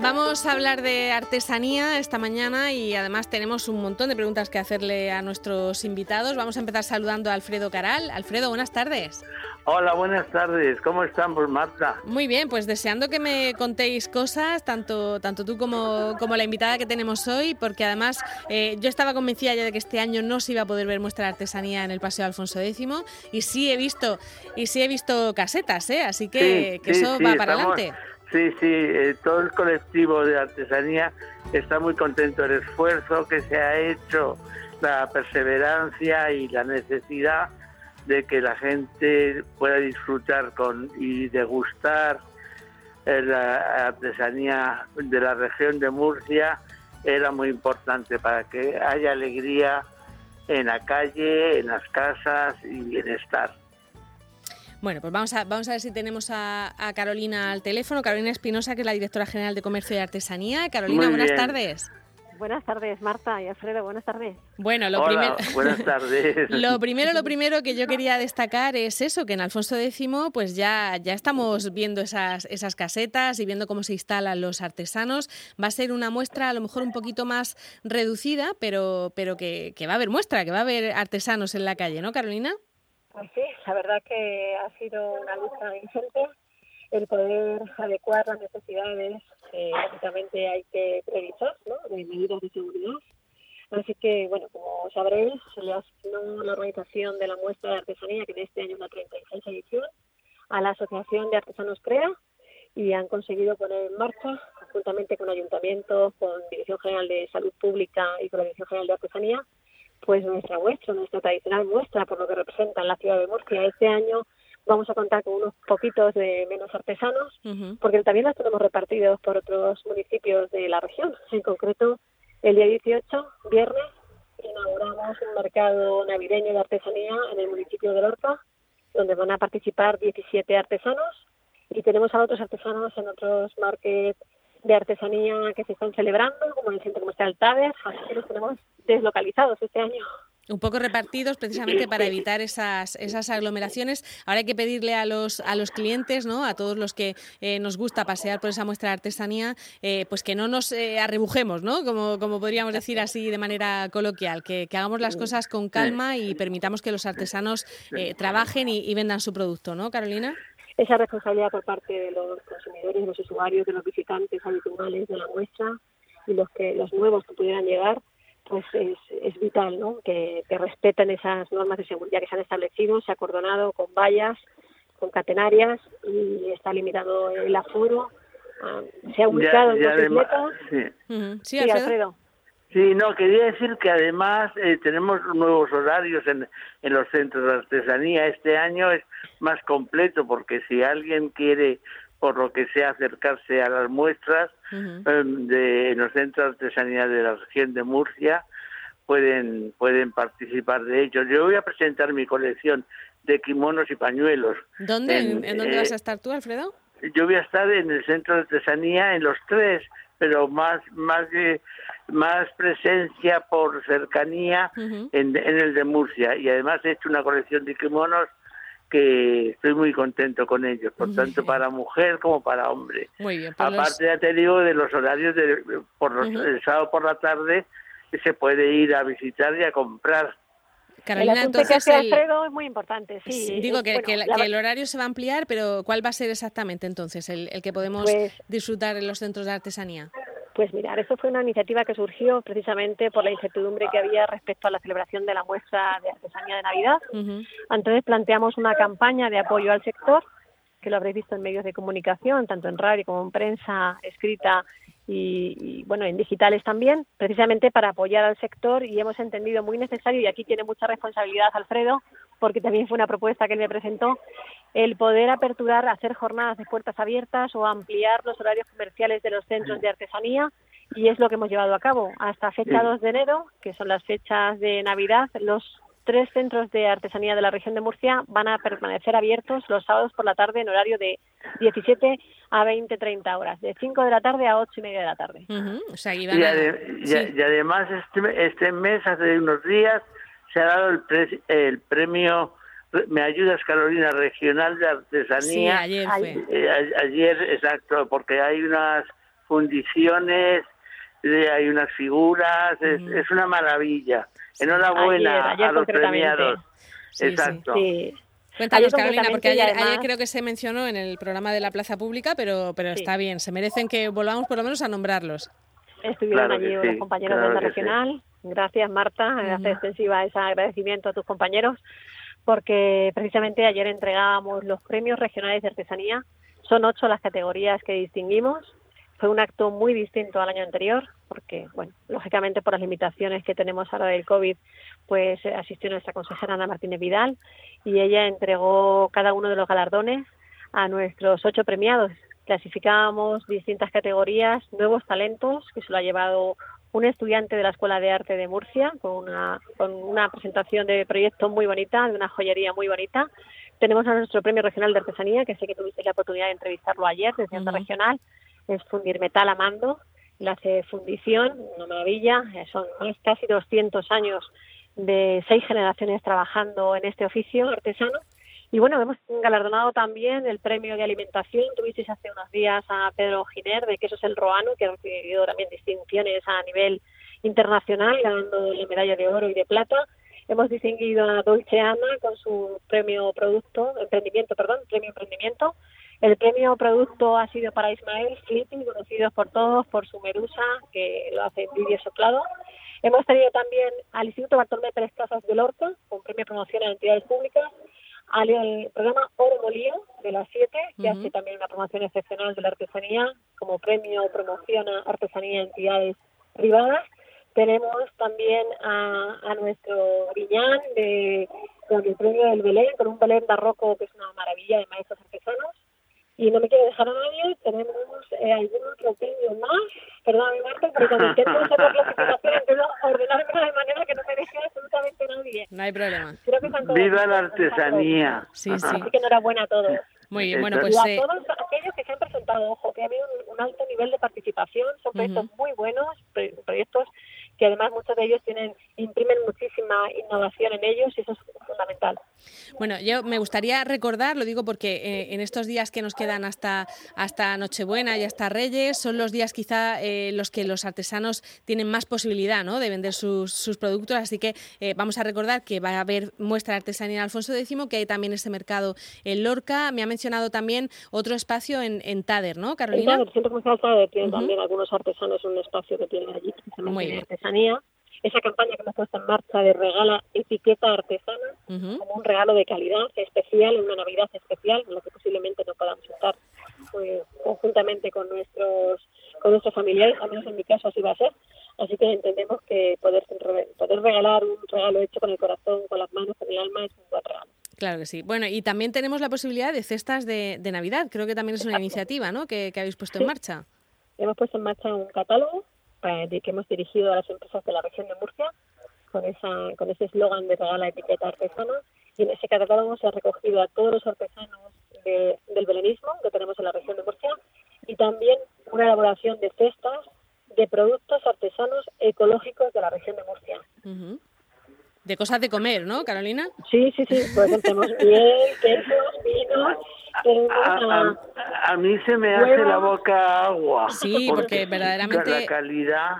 Vamos a hablar de artesanía esta mañana y además tenemos un montón de preguntas que hacerle a nuestros invitados. Vamos a empezar saludando a Alfredo Caral. Alfredo, buenas tardes. Hola, buenas tardes. ¿Cómo estamos, Marta? Muy bien, pues deseando que me contéis cosas, tanto, tanto tú como, como la invitada que tenemos hoy, porque además eh, yo estaba convencida ya de que este año no se iba a poder ver muestra de artesanía en el Paseo Alfonso X y sí he visto, y sí he visto casetas, ¿eh? así que, eso va para adelante. Sí, sí, eh, todo el colectivo de artesanía está muy contento del esfuerzo que se ha hecho, la perseverancia y la necesidad de que la gente pueda disfrutar con y degustar eh, la artesanía de la región de Murcia era muy importante para que haya alegría en la calle, en las casas y bienestar. Bueno, pues vamos a, vamos a ver si tenemos a, Carolina al teléfono. Carolina Espinosa, que es la directora general de Comercio y Artesanía. Carolina, buenas tardes. Buenas tardes, Marta y Alfredo, buenas tardes. Bueno, lo primero. Buenas tardes. lo primero, lo primero que yo quería destacar es eso, que en Alfonso X, pues ya, ya estamos viendo esas, esas casetas y viendo cómo se instalan los artesanos. Va a ser una muestra a lo mejor un poquito más reducida, pero, pero que, que va a haber muestra, que va a haber artesanos en la calle, ¿no, Carolina? Pues sí, la verdad que ha sido una lucha ingente el poder adecuar las necesidades que básicamente hay que previsar, ¿no? de medidas de seguridad. Así que, bueno, como sabréis, se le asignó la organización de la muestra de artesanía, que en este año es la 36 edición, a la Asociación de Artesanos CREA y han conseguido poner en marcha, juntamente con ayuntamientos, con Dirección General de Salud Pública y con la Dirección General de Artesanía, pues nuestra muestra, nuestra tradicional muestra, por lo que representa en la ciudad de Murcia. Este año vamos a contar con unos poquitos de menos artesanos, porque también los tenemos repartidos por otros municipios de la región. En concreto, el día 18, viernes, inauguramos un mercado navideño de artesanía en el municipio de Lorca, donde van a participar 17 artesanos y tenemos a otros artesanos en otros markets de artesanía que se están celebrando, como el Centro Comercial Taber, así que los tenemos deslocalizados este año. Un poco repartidos precisamente para evitar esas, esas aglomeraciones. Ahora hay que pedirle a los, a los clientes, ¿no? a todos los que eh, nos gusta pasear por esa muestra de artesanía, eh, pues que no nos eh, arrebujemos, ¿no? Como, como podríamos decir así de manera coloquial, que, hagamos las cosas con calma y permitamos que los artesanos trabajen y, y vendan su producto, ¿no, Carolina? Esa responsabilidad por parte de los consumidores, de los usuarios, de los visitantes habituales de la muestra y los que los nuevos que pudieran llegar, pues es, es vital, ¿no? Que, que respeten esas normas de seguridad que se han establecido, se ha acordonado con vallas, con catenarias y está limitado el aforo. Ah, se ha ubicado en bicicleta. Sí, sí Alfredo. Sí, no, quería decir que además eh, tenemos nuevos horarios en, en los centros de artesanía. Este año es más completo porque si alguien quiere, por lo que sea, acercarse a las muestras em, de en los centros de artesanía de la región de Murcia, pueden, pueden participar de ellos. Yo voy a presentar mi colección de kimonos y pañuelos. ¿Dónde? ¿En, dónde vas a eh, estar tú, Alfredo? Yo voy a estar en el centro de artesanía en los tres, pero más, más de más presencia por cercanía en, en, el de Murcia y además he hecho una colección de kimonos que estoy muy contento con ellos, por tanto para mujer como para hombre. Muy bien, pues Aparte ya te digo de los horarios de por los, el sábado por la tarde se puede ir a visitar y a comprar. Carolina, entonces el... Alfredo es muy importante, sí. Digo que, que, el horario se va a ampliar, pero ¿cuál va a ser exactamente entonces el, el que podemos pues disfrutar en los centros de artesanía? Pues mirar, eso fue una iniciativa que surgió precisamente por la incertidumbre que había respecto a la celebración de la muestra de artesanía de Navidad. Entonces planteamos una campaña de apoyo al sector, que lo habréis visto en medios de comunicación, tanto en radio como en prensa escrita y, bueno, en digitales también, precisamente para apoyar al sector y hemos entendido muy necesario, y aquí tiene mucha responsabilidad Alfredo, porque también fue una propuesta que él me presentó, el poder aperturar, hacer jornadas de puertas abiertas o ampliar los horarios comerciales de los centros de artesanía y es lo que hemos llevado a cabo. Hasta fecha 2 de enero, que son las fechas de Navidad, los tres centros de artesanía de la región de Murcia van a permanecer abiertos los sábados por la tarde en horario de 17 a 20, 30 horas, de 5 de la tarde a 8 y media de la tarde. y, además este, este, mes, hace unos días, se ha dado el, el premio me ayudas Carolina regional de artesanía ayer fue. eh, ayer exacto porque hay unas fundiciones, hay unas figuras, es, una maravilla. Enhorabuena a los premiados. Exacto. Cuéntanos, Carolina, porque ayer, creo que se mencionó en el programa de la Plaza Pública, pero, pero está bien, se merecen que volvamos por lo menos a nombrarlos. Estuvieron allí los compañeros de la regional. Gracias, Marta. Hace extensiva ese agradecimiento a tus compañeros, porque precisamente ayer entregábamos los premios regionales de artesanía. Son ocho las categorías que distinguimos. Fue un acto muy distinto al año anterior, porque, bueno, lógicamente por las limitaciones que tenemos ahora del COVID, pues asistió nuestra consejera Ana Martínez Vidal y ella entregó cada uno de los galardones a nuestros ocho premiados. Clasificábamos distintas categorías, nuevos talentos, que se lo ha llevado un estudiante de la Escuela de Arte de Murcia con una, con una presentación de proyecto muy bonita, de una joyería muy bonita. Tenemos a nuestro premio regional de artesanía, que sé que tuviste la oportunidad de entrevistarlo ayer desde uh Regional, es fundir metal a mando, la hace fundición, una maravilla, son casi 200 años de seis generaciones trabajando en este oficio artesano. Y bueno, hemos galardonado también el premio de alimentación. Tuvisteis hace unos días a Pedro Giner de Quesos El Roano, que ha recibido también distinciones a nivel internacional, ganando la medalla de oro y de plata. Hemos distinguido a Dolce Ana con su premio producto, emprendimiento, perdón, premio emprendimiento. El premio producto ha sido para Ismael Flipping, conocido por todos por su medusa, que lo hace en vídeo soplado. Hemos tenido también al Instituto Bartolomé Pérez Casas de Lorca, con premio promoción a entidades públicas, al programa Oro Molío de las 7, que hace también una promoción excepcional de la artesanía, como premio promoción a artesanía en entidades privadas. Tenemos también a, nuestro Viñán de, con el premio del Belén, con un Belén barroco que es una maravilla de maestros artesanos. Y no me quiero dejar a nadie, tenemos eh, algún otro premio más. Perdón, Marta, pero cuando intento hacer la clasificación, intento ordenarme de manera que no me deje absolutamente nadie. No hay problema. Viva la artesanía. Sí, sí. Así que enhorabuena a todos. Muy bien, bueno, pues... Y a eh, todos aquellos que se han presentado, ojo, que ha habido un, alto nivel de participación, son proyectos muy buenos, proyectos que además muchos de ellos tienen imprimen muchísima innovación en ellos y eso es fundamental. Bueno, yo me gustaría recordar, lo digo porque eh, en estos días que nos quedan hasta, hasta Nochebuena y hasta Reyes, son los días quizá eh, los que los artesanos tienen más posibilidad ¿no? de vender sus, sus productos, así que eh, vamos a recordar que va a haber muestra de artesanía en Alfonso X, que hay también ese mercado en Lorca. Me ha mencionado también otro espacio en, en Tader, ¿no, Carolina? En Tader, Centro Comercial Tader, tienen también algunos artesanos un espacio que tienen allí, Muy bien. artesanía esa campaña que hemos puesto en marcha de regala etiqueta artesana como un regalo de calidad especial, una Navidad especial, en la que posiblemente no podamos estar pues, conjuntamente con nuestros con nuestros familiares, al menos en mi caso así va a ser. Así que entendemos que poder, poder regalar un regalo hecho con el corazón, con las manos, con el alma es un buen regalo. Claro que sí. Bueno, y también tenemos la posibilidad de cestas de, de Navidad. Creo que también es una iniciativa ¿no? que, habéis puesto en marcha. Hemos puesto en marcha un catálogo eh, de que hemos dirigido a las empresas de la región de Murcia con esa con ese eslogan de regala etiqueta artesana y en ese catálogo se ha recogido a todos los artesanos del belenismo que tenemos en la región de Murcia y también una elaboración de cestas de productos artesanos ecológicos de la región de Murcia. De cosas de comer, ¿no, Carolina? Sí, sí, sí. Pues tenemos miel, quesos, vinos, a, mí se me hace la boca agua. Sí, porque, verdaderamente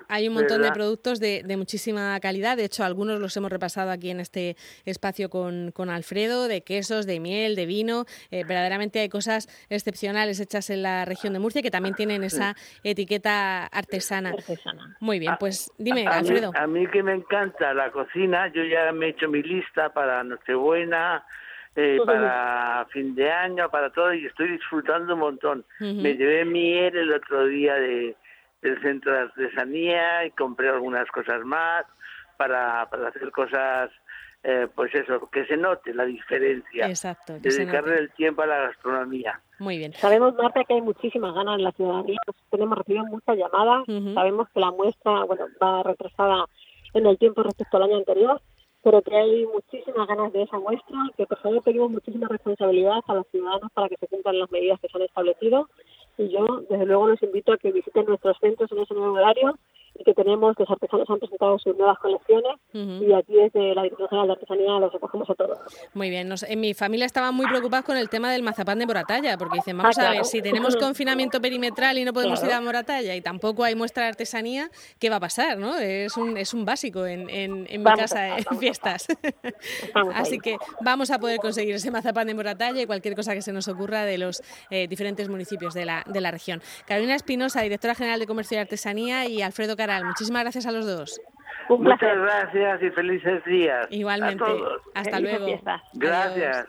hay un montón de productos de, muchísima calidad. De hecho, algunos los hemos repasado aquí en este espacio con, con Alfredo, de quesos, de miel, de vino. Eh, verdaderamente hay cosas excepcionales hechas en la región de Murcia que también tienen esa etiqueta artesana. Muy bien, pues dime, Alfredo. a mí que me encanta la cocina, yo ya me he hecho mi lista para Nochebuena, eh, para fin de año, para todo, y estoy disfrutando un montón. Me llevé miel el otro día de, del centro de artesanía y compré algunas cosas más para, para hacer cosas, eh, pues eso, que se note la diferencia. Exacto. Dedicarle el tiempo a la gastronomía. Muy bien. Sabemos, Marta, que hay muchísimas ganas en la ciudadanía. Tenemos recibido muchas llamadas. Sabemos que la muestra, bueno, va retrasada en el tiempo respecto al año anterior pero que hay muchísimas ganas de esa muestra, que por favor pedimos muchísima responsabilidad a los ciudadanos para que se cumplan las medidas que se han establecido. Y yo, desde luego, los invito a que visiten nuestros centros en ese nuevo horario que tenemos, los artesanos han presentado sus nuevas colecciones y aquí desde la Dirección General de Artesanía los recogemos a todos. Muy bien, en mi familia estaban muy preocupados con el tema del mazapán de Moratalla, porque dicen, vamos ah, a ver, si tenemos confinamiento perimetral y no podemos ir a Moratalla y tampoco hay muestra de artesanía, ¿qué va a pasar? ¿no? Es, un, es un básico en, en, mi casa en fiestas. Así que vamos a poder conseguir ese mazapán de Moratalla y cualquier cosa que se nos ocurra de los eh, diferentes municipios de la, de la región. Carolina Espinosa, directora general de Comercio y Artesanía, y Alfredo Muchísimas gracias a los dos. Muchas gracias y felices días. Igualmente. Hasta luego. Gracias.